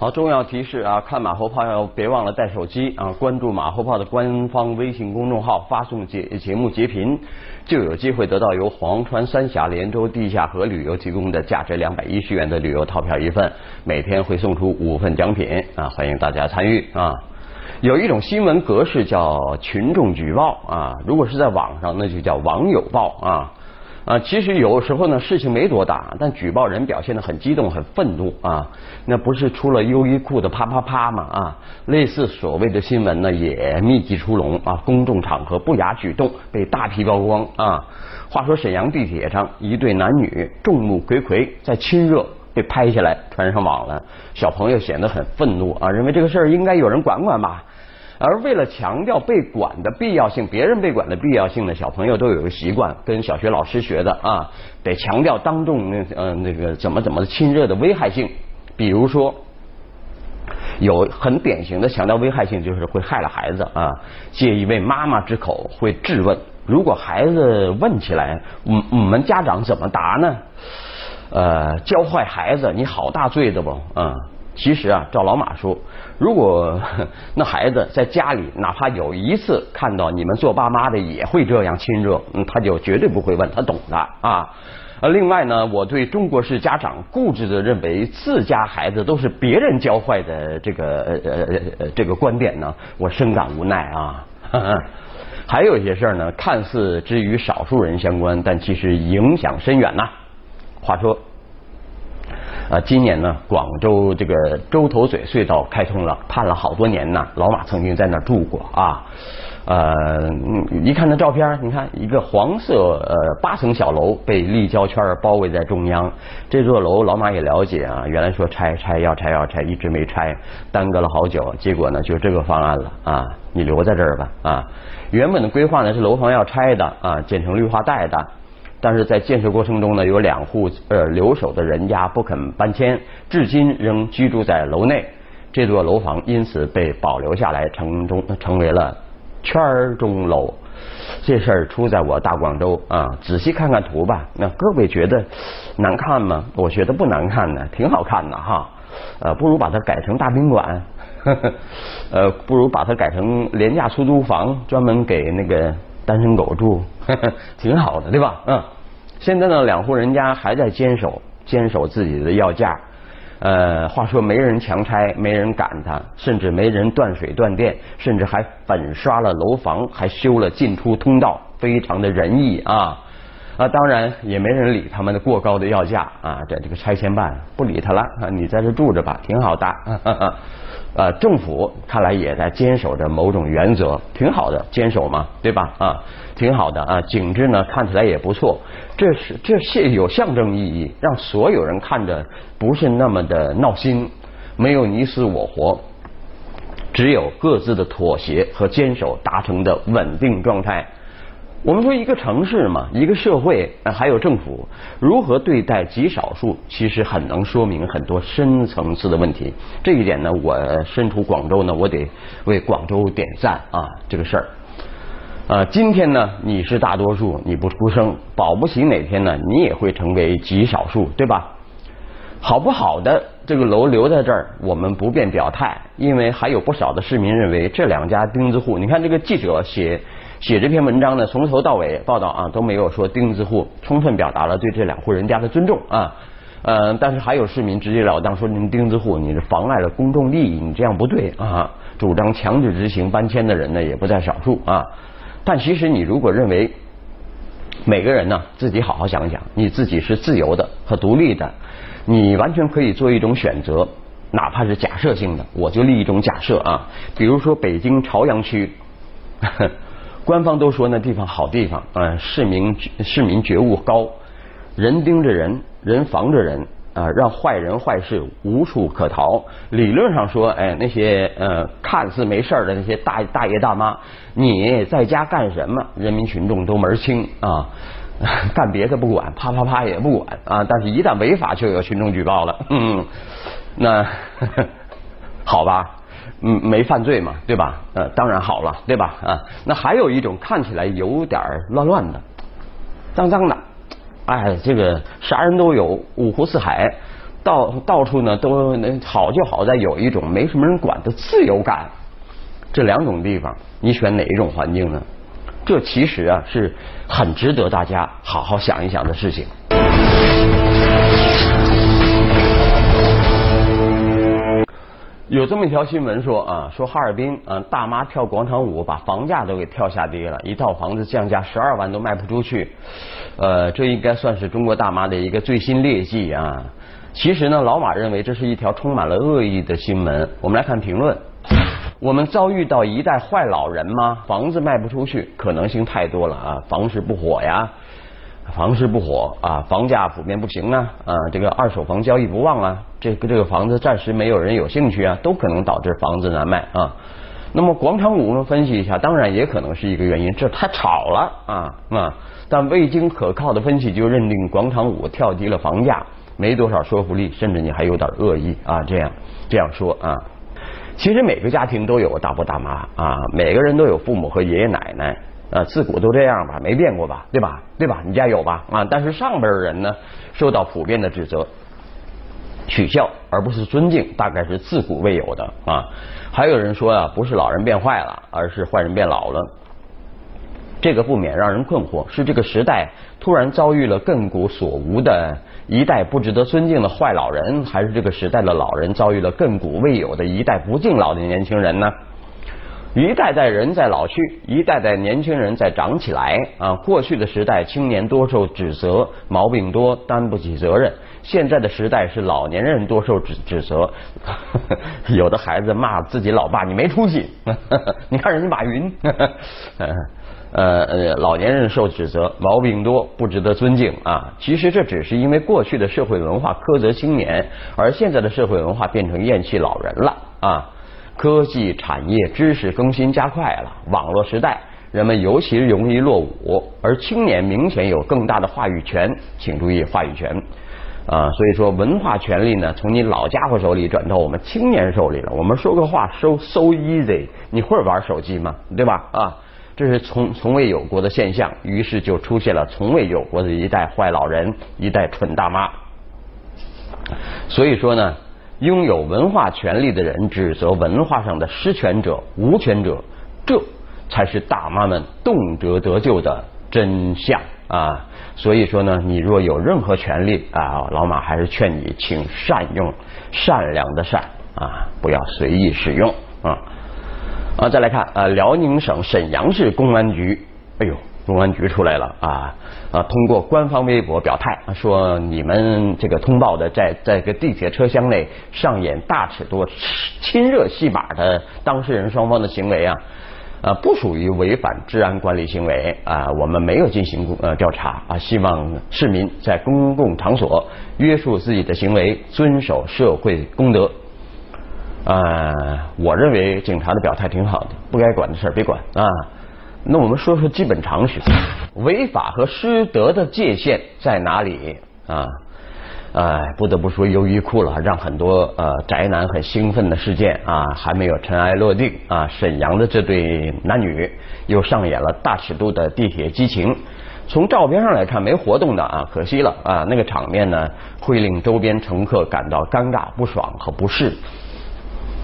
好，重要提示啊，看马后炮要别忘了带手机啊，关注马后炮的官方微信公众号，发送节节目截屏，就有机会得到由黄川三峡连州地下河旅游提供的价值两百一十元的旅游套票一份，每天会送出五份奖品啊，欢迎大家参与啊。有一种新闻格式叫群众举报啊，如果是在网上，那就叫网友报啊。啊，其实有时候呢，事情没多大，但举报人表现的很激动、很愤怒啊，那不是出了优衣库的啪啪啪吗？啊，类似所谓的新闻呢，也密集出笼啊，公众场合不雅举动被大批曝光啊。话说沈阳地铁上一对男女众目睽睽在亲热，被拍下来传上网了，小朋友显得很愤怒啊，认为这个事儿应该有人管管吧。而为了强调被管的必要性，别人被管的必要性呢，小朋友都有个习惯，跟小学老师学的啊，得强调当众那呃那个怎么怎么亲热的危害性。比如说，有很典型的强调危害性，就是会害了孩子啊。借一位妈妈之口会质问：如果孩子问起来，我我们家长怎么答呢？呃，教坏孩子，你好大罪的不啊？其实啊，照老马说，如果 那孩子在家里哪怕有一次看到你们做爸妈的也会这样亲热，嗯，他就绝对不会问，他懂的啊。呃，另外呢，我对中国式家长固执的认为自家孩子都是别人教坏的这个呃呃呃这个观点呢，我深感无奈啊。还有一些事儿呢，看似只与少数人相关，但其实影响深远呐。话说。啊，今年呢，广州这个洲头嘴隧道开通了，盼了好多年呢。老马曾经在那儿住过啊，呃，一看那照片，你看一个黄色呃八层小楼被立交圈包围在中央。这座楼老马也了解啊，原来说拆拆要拆要拆，一直没拆，耽搁了好久。结果呢，就这个方案了啊，你留在这儿吧啊。原本的规划呢是楼房要拆的啊，建成绿化带的。但是在建设过程中呢，有两户呃留守的人家不肯搬迁，至今仍居住在楼内，这座楼房因此被保留下来，成中成为了圈中楼。这事儿出在我大广州啊，仔细看看图吧。那各位觉得难看吗？我觉得不难看呢，挺好看的哈。呃，不如把它改成大宾馆，呵 呵呃，不如把它改成廉价出租房，专门给那个。单身狗住，挺好的，对吧？嗯，现在呢，两户人家还在坚守，坚守自己的要价。呃，话说没人强拆，没人赶他，甚至没人断水断电，甚至还粉刷了楼房，还修了进出通道，非常的仁义啊。啊，当然也没人理他们的过高的要价啊。在这个拆迁办不理他了啊，你在这住着吧，挺好的。呃，政府看来也在坚守着某种原则，挺好的，坚守嘛，对吧？啊，挺好的啊，景致呢看起来也不错，这是这是有象征意义，让所有人看着不是那么的闹心，没有你死我活，只有各自的妥协和坚守达成的稳定状态。我们说一个城市嘛，一个社会，还有政府如何对待极少数，其实很能说明很多深层次的问题。这一点呢，我身处广州呢，我得为广州点赞啊！这个事儿，呃，今天呢，你是大多数，你不出声，保不齐哪天呢，你也会成为极少数，对吧？好不好的这个楼留在这儿，我们不便表态，因为还有不少的市民认为这两家钉子户。你看这个记者写。写这篇文章呢，从头到尾报道啊都没有说钉子户，充分表达了对这两户人家的尊重啊。呃，但是还有市民直截了当说您钉子户，你是妨碍了公众利益，你这样不对啊。主张强制执行搬迁的人呢也不在少数啊。但其实你如果认为每个人呢自己好好想想，你自己是自由的和独立的，你完全可以做一种选择，哪怕是假设性的，我就立一种假设啊，比如说北京朝阳区。官方都说那地方好地方，嗯，市民市民觉悟高，人盯着人，人防着人，啊，让坏人坏事无处可逃。理论上说，哎，那些呃看似没事的那些大大爷大妈，你在家干什么，人民群众都门清啊，干别的不管，啪啪啪也不管啊，但是一旦违法，就有群众举报了，嗯，那 好吧。嗯，没犯罪嘛，对吧？呃，当然好了，对吧？啊，那还有一种看起来有点乱乱的、脏脏的，哎，这个啥人都有，五湖四海，到到处呢都好就好在有一种没什么人管的自由感。这两种地方，你选哪一种环境呢？这其实啊是很值得大家好好想一想的事情。有这么一条新闻说啊，说哈尔滨啊大妈跳广场舞把房价都给跳下跌了，一套房子降价十二万都卖不出去。呃，这应该算是中国大妈的一个最新劣迹啊。其实呢，老马认为这是一条充满了恶意的新闻。我们来看评论。我们遭遇到一代坏老人吗？房子卖不出去，可能性太多了啊！房市不火呀，房市不火啊，房价普遍不行啊，啊，这个二手房交易不旺啊，这个这个房子暂时没有人有兴趣啊，都可能导致房子难卖啊。那么广场舞，我们分析一下，当然也可能是一个原因，这太吵了啊啊！但未经可靠的分析就认定广场舞跳低了房价，没多少说服力，甚至你还有点恶意啊！这样这样说啊。其实每个家庭都有大伯大妈啊，每个人都有父母和爷爷奶奶啊，自古都这样吧，没变过吧，对吧？对吧？你家有吧？啊，但是上边的人呢，受到普遍的指责、取笑，而不是尊敬，大概是自古未有的啊。还有人说啊，不是老人变坏了，而是坏人变老了。这个不免让人困惑：是这个时代突然遭遇了亘古所无的一代不值得尊敬的坏老人，还是这个时代的老人遭遇了亘古未有的一代不敬老的年轻人呢？一代代人在老去，一代代年轻人在长起来啊！过去的时代，青年多受指责，毛病多，担不起责任；现在的时代是老年人多受指指责，有的孩子骂自己老爸：“你没出息！” 你看人家马云。呃呃，老年人受指责，毛病多，不值得尊敬啊。其实这只是因为过去的社会文化苛责青年，而现在的社会文化变成厌弃老人了啊。科技产业知识更新加快了，网络时代，人们尤其容易落伍，而青年明显有更大的话语权。请注意话语权啊。所以说，文化权利呢，从你老家伙手里转到我们青年手里了。我们说个话，so so easy，你会玩手机吗？对吧？啊。这是从从未有过的现象，于是就出现了从未有过的一代坏老人，一代蠢大妈。所以说呢，拥有文化权利的人指责文化上的失权者、无权者，这才是大妈们动辄得咎的真相啊！所以说呢，你若有任何权利啊，老马还是劝你，请善用，善良的善啊，不要随意使用啊。啊，再来看啊，辽宁省沈阳市公安局，哎呦，公安局出来了啊啊！通过官方微博表态，说你们这个通报的在在个地铁车厢内上演大尺度亲热戏码的当事人双方的行为啊，啊，不属于违反治安管理行为啊，我们没有进行呃调查啊，希望市民在公共场所约束自己的行为，遵守社会公德。啊，我认为警察的表态挺好的，不该管的事儿别管啊。那我们说说基本常识，违法和失德的界限在哪里啊？哎，不得不说优衣库了，让很多呃宅男很兴奋的事件啊，还没有尘埃落定啊。沈阳的这对男女又上演了大尺度的地铁激情，从照片上来看没活动的啊，可惜了啊，那个场面呢会令周边乘客感到尴尬、不爽和不适。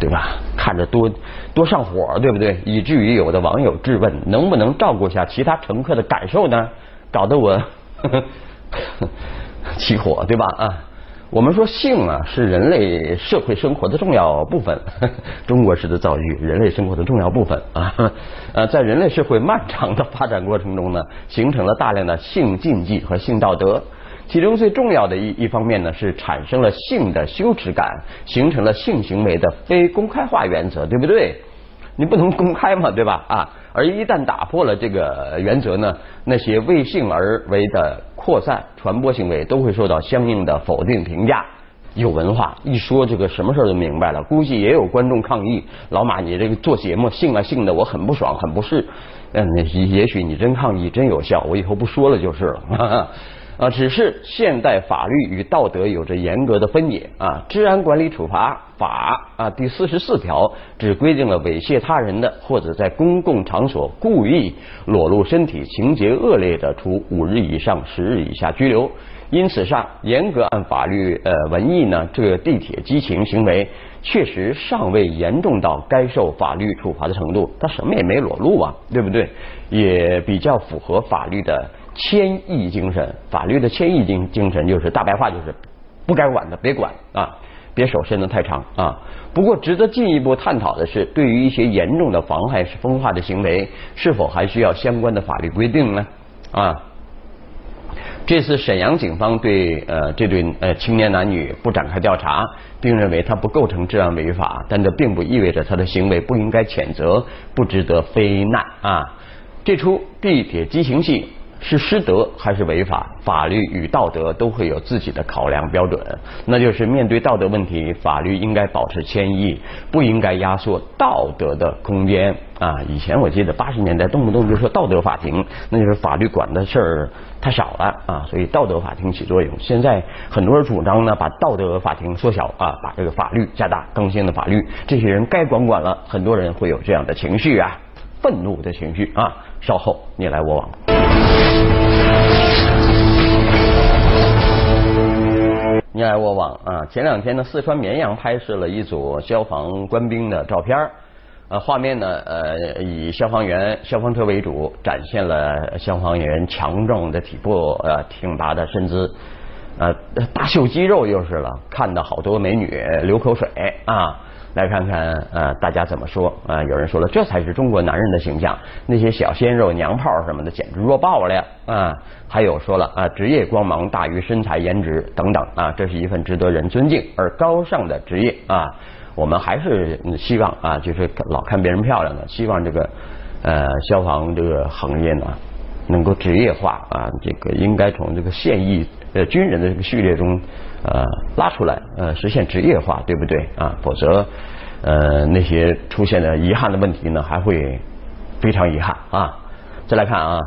对吧？看着多多上火，对不对？以至于有的网友质问，能不能照顾下其他乘客的感受呢？搞得我 起火，对吧？啊，我们说性啊是人类社会生活的重要部分，中国式的造句，人类生活的重要部分啊。呃，在人类社会漫长的发展过程中呢，形成了大量的性禁忌和性道德。其中最重要的一一方面呢，是产生了性的羞耻感，形成了性行为的非公开化原则，对不对？你不能公开嘛，对吧？啊，而一旦打破了这个原则呢，那些为性而为的扩散传播行为都会受到相应的否定评价。有文化一说这个什么事儿都明白了，估计也有观众抗议：老马，你这个做节目性啊性的，我很不爽，很不适。嗯，也许你真抗议真有效，我以后不说了就是了。啊，只是现代法律与道德有着严格的分野啊。治安管理处罚法啊第四十四条只规定了猥亵他人的或者在公共场所故意裸露身体情节恶劣的，处五日以上十日以下拘留。因此上严格按法律呃文义呢，这个地铁激情行为确实尚未严重到该受法律处罚的程度，他什么也没裸露啊，对不对？也比较符合法律的。谦抑精神，法律的谦抑精精神就是大白话，就是不该管的别管啊，别手伸得太长啊。不过值得进一步探讨的是，对于一些严重的妨害风化的行为，是否还需要相关的法律规定呢？啊，这次沈阳警方对呃这对呃青年男女不展开调查，并认为他不构成治安违法，但这并不意味着他的行为不应该谴责，不值得非难啊。这出地铁激情戏。是失德还是违法？法律与道德都会有自己的考量标准，那就是面对道德问题，法律应该保持谦抑，不应该压缩道德的空间啊！以前我记得八十年代动不动就说道德法庭，那就是法律管的事儿太少了啊，所以道德法庭起作用。现在很多人主张呢，把道德法庭缩小啊，把这个法律加大，更新的法律，这些人该管管了。很多人会有这样的情绪啊，愤怒的情绪啊，稍后你来我往。你来我往啊！前两天呢，四川绵阳拍摄了一组消防官兵的照片呃，画面呢，呃，以消防员、消防车为主，展现了消防员强壮的体魄、呃，挺拔的身姿，呃，大秀肌肉就是了，看到好多美女流口水啊。来看看呃，大家怎么说啊？有人说了，这才是中国男人的形象，那些小鲜肉、娘炮什么的，简直弱爆了啊！还有说了啊，职业光芒大于身材颜值等等啊，这是一份值得人尊敬而高尚的职业啊！我们还是希望啊，就是老看别人漂亮的，希望这个呃消防这个行业呢能够职业化啊，这个应该从这个现役呃军人的这个序列中。呃，拉出来，呃，实现职业化，对不对啊？否则，呃，那些出现的遗憾的问题呢，还会非常遗憾啊。再来看啊，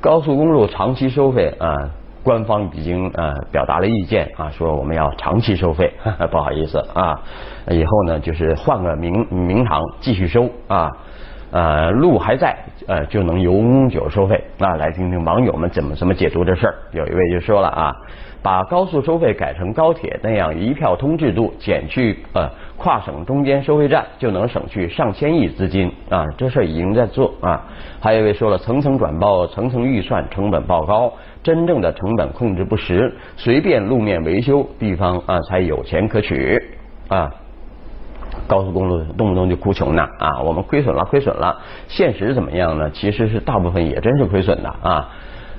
高速公路长期收费啊，官方已经呃表达了意见啊，说我们要长期收费，不好意思啊，以后呢就是换个名名堂继续收啊，呃，路还在，呃，就能永久收费那。来听听网友们怎么怎么解读这事儿，有一位就说了啊。把高速收费改成高铁那样一票通制度，减去呃跨省中间收费站，就能省去上千亿资金啊！这事儿已经在做啊。还有一位说了，层层转报，层层预算，成本爆高，真正的成本控制不实，随便路面维修，地方啊才有钱可取啊。高速公路动不动就哭穷呢啊，我们亏损了，亏损了。现实怎么样呢？其实是大部分也真是亏损的啊。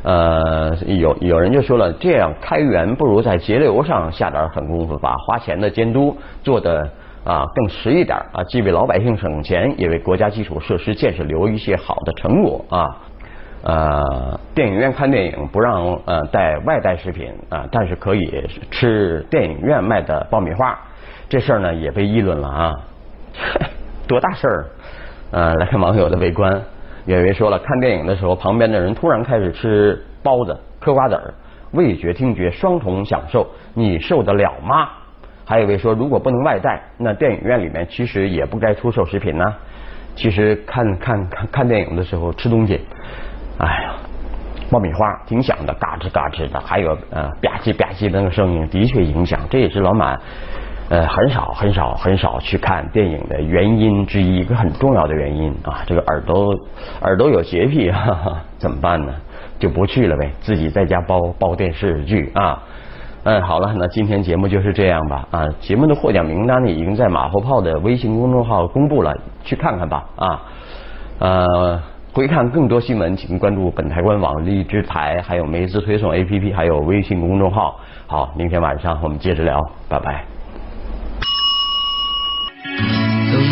呃，有有人就说了，这样开源不如在节流上下点狠功夫，把花钱的监督做的啊更实一点啊，既为老百姓省钱，也为国家基础设施建设留一些好的成果啊。呃，电影院看电影不让呃带外带食品啊，但是可以吃电影院卖的爆米花，这事儿呢也被议论了啊，多大事儿？呃，来看网友的围观。有一位说了，看电影的时候，旁边的人突然开始吃包子、嗑瓜子儿，味觉、听觉双重享受，你受得了吗？还有一位说，如果不能外带，那电影院里面其实也不该出售食品呢。其实看看看看电影的时候吃东西，哎呀，爆米花挺响的，嘎吱嘎吱的，还有呃吧唧吧唧的那个声音，的确影响。这也是老马。呃，很少很少很少去看电影的原因之一，一个很重要的原因啊，这个耳朵耳朵有洁癖，哈哈，怎么办呢？就不去了呗，自己在家包包电视剧啊。嗯，好了，那今天节目就是这样吧啊。节目的获奖名单呢，已经在马后炮的微信公众号公布了，去看看吧啊。呃，回看更多新闻，请关注本台官网、荔枝台，还有梅子推送 APP，还有微信公众号。好，明天晚上我们接着聊，拜拜。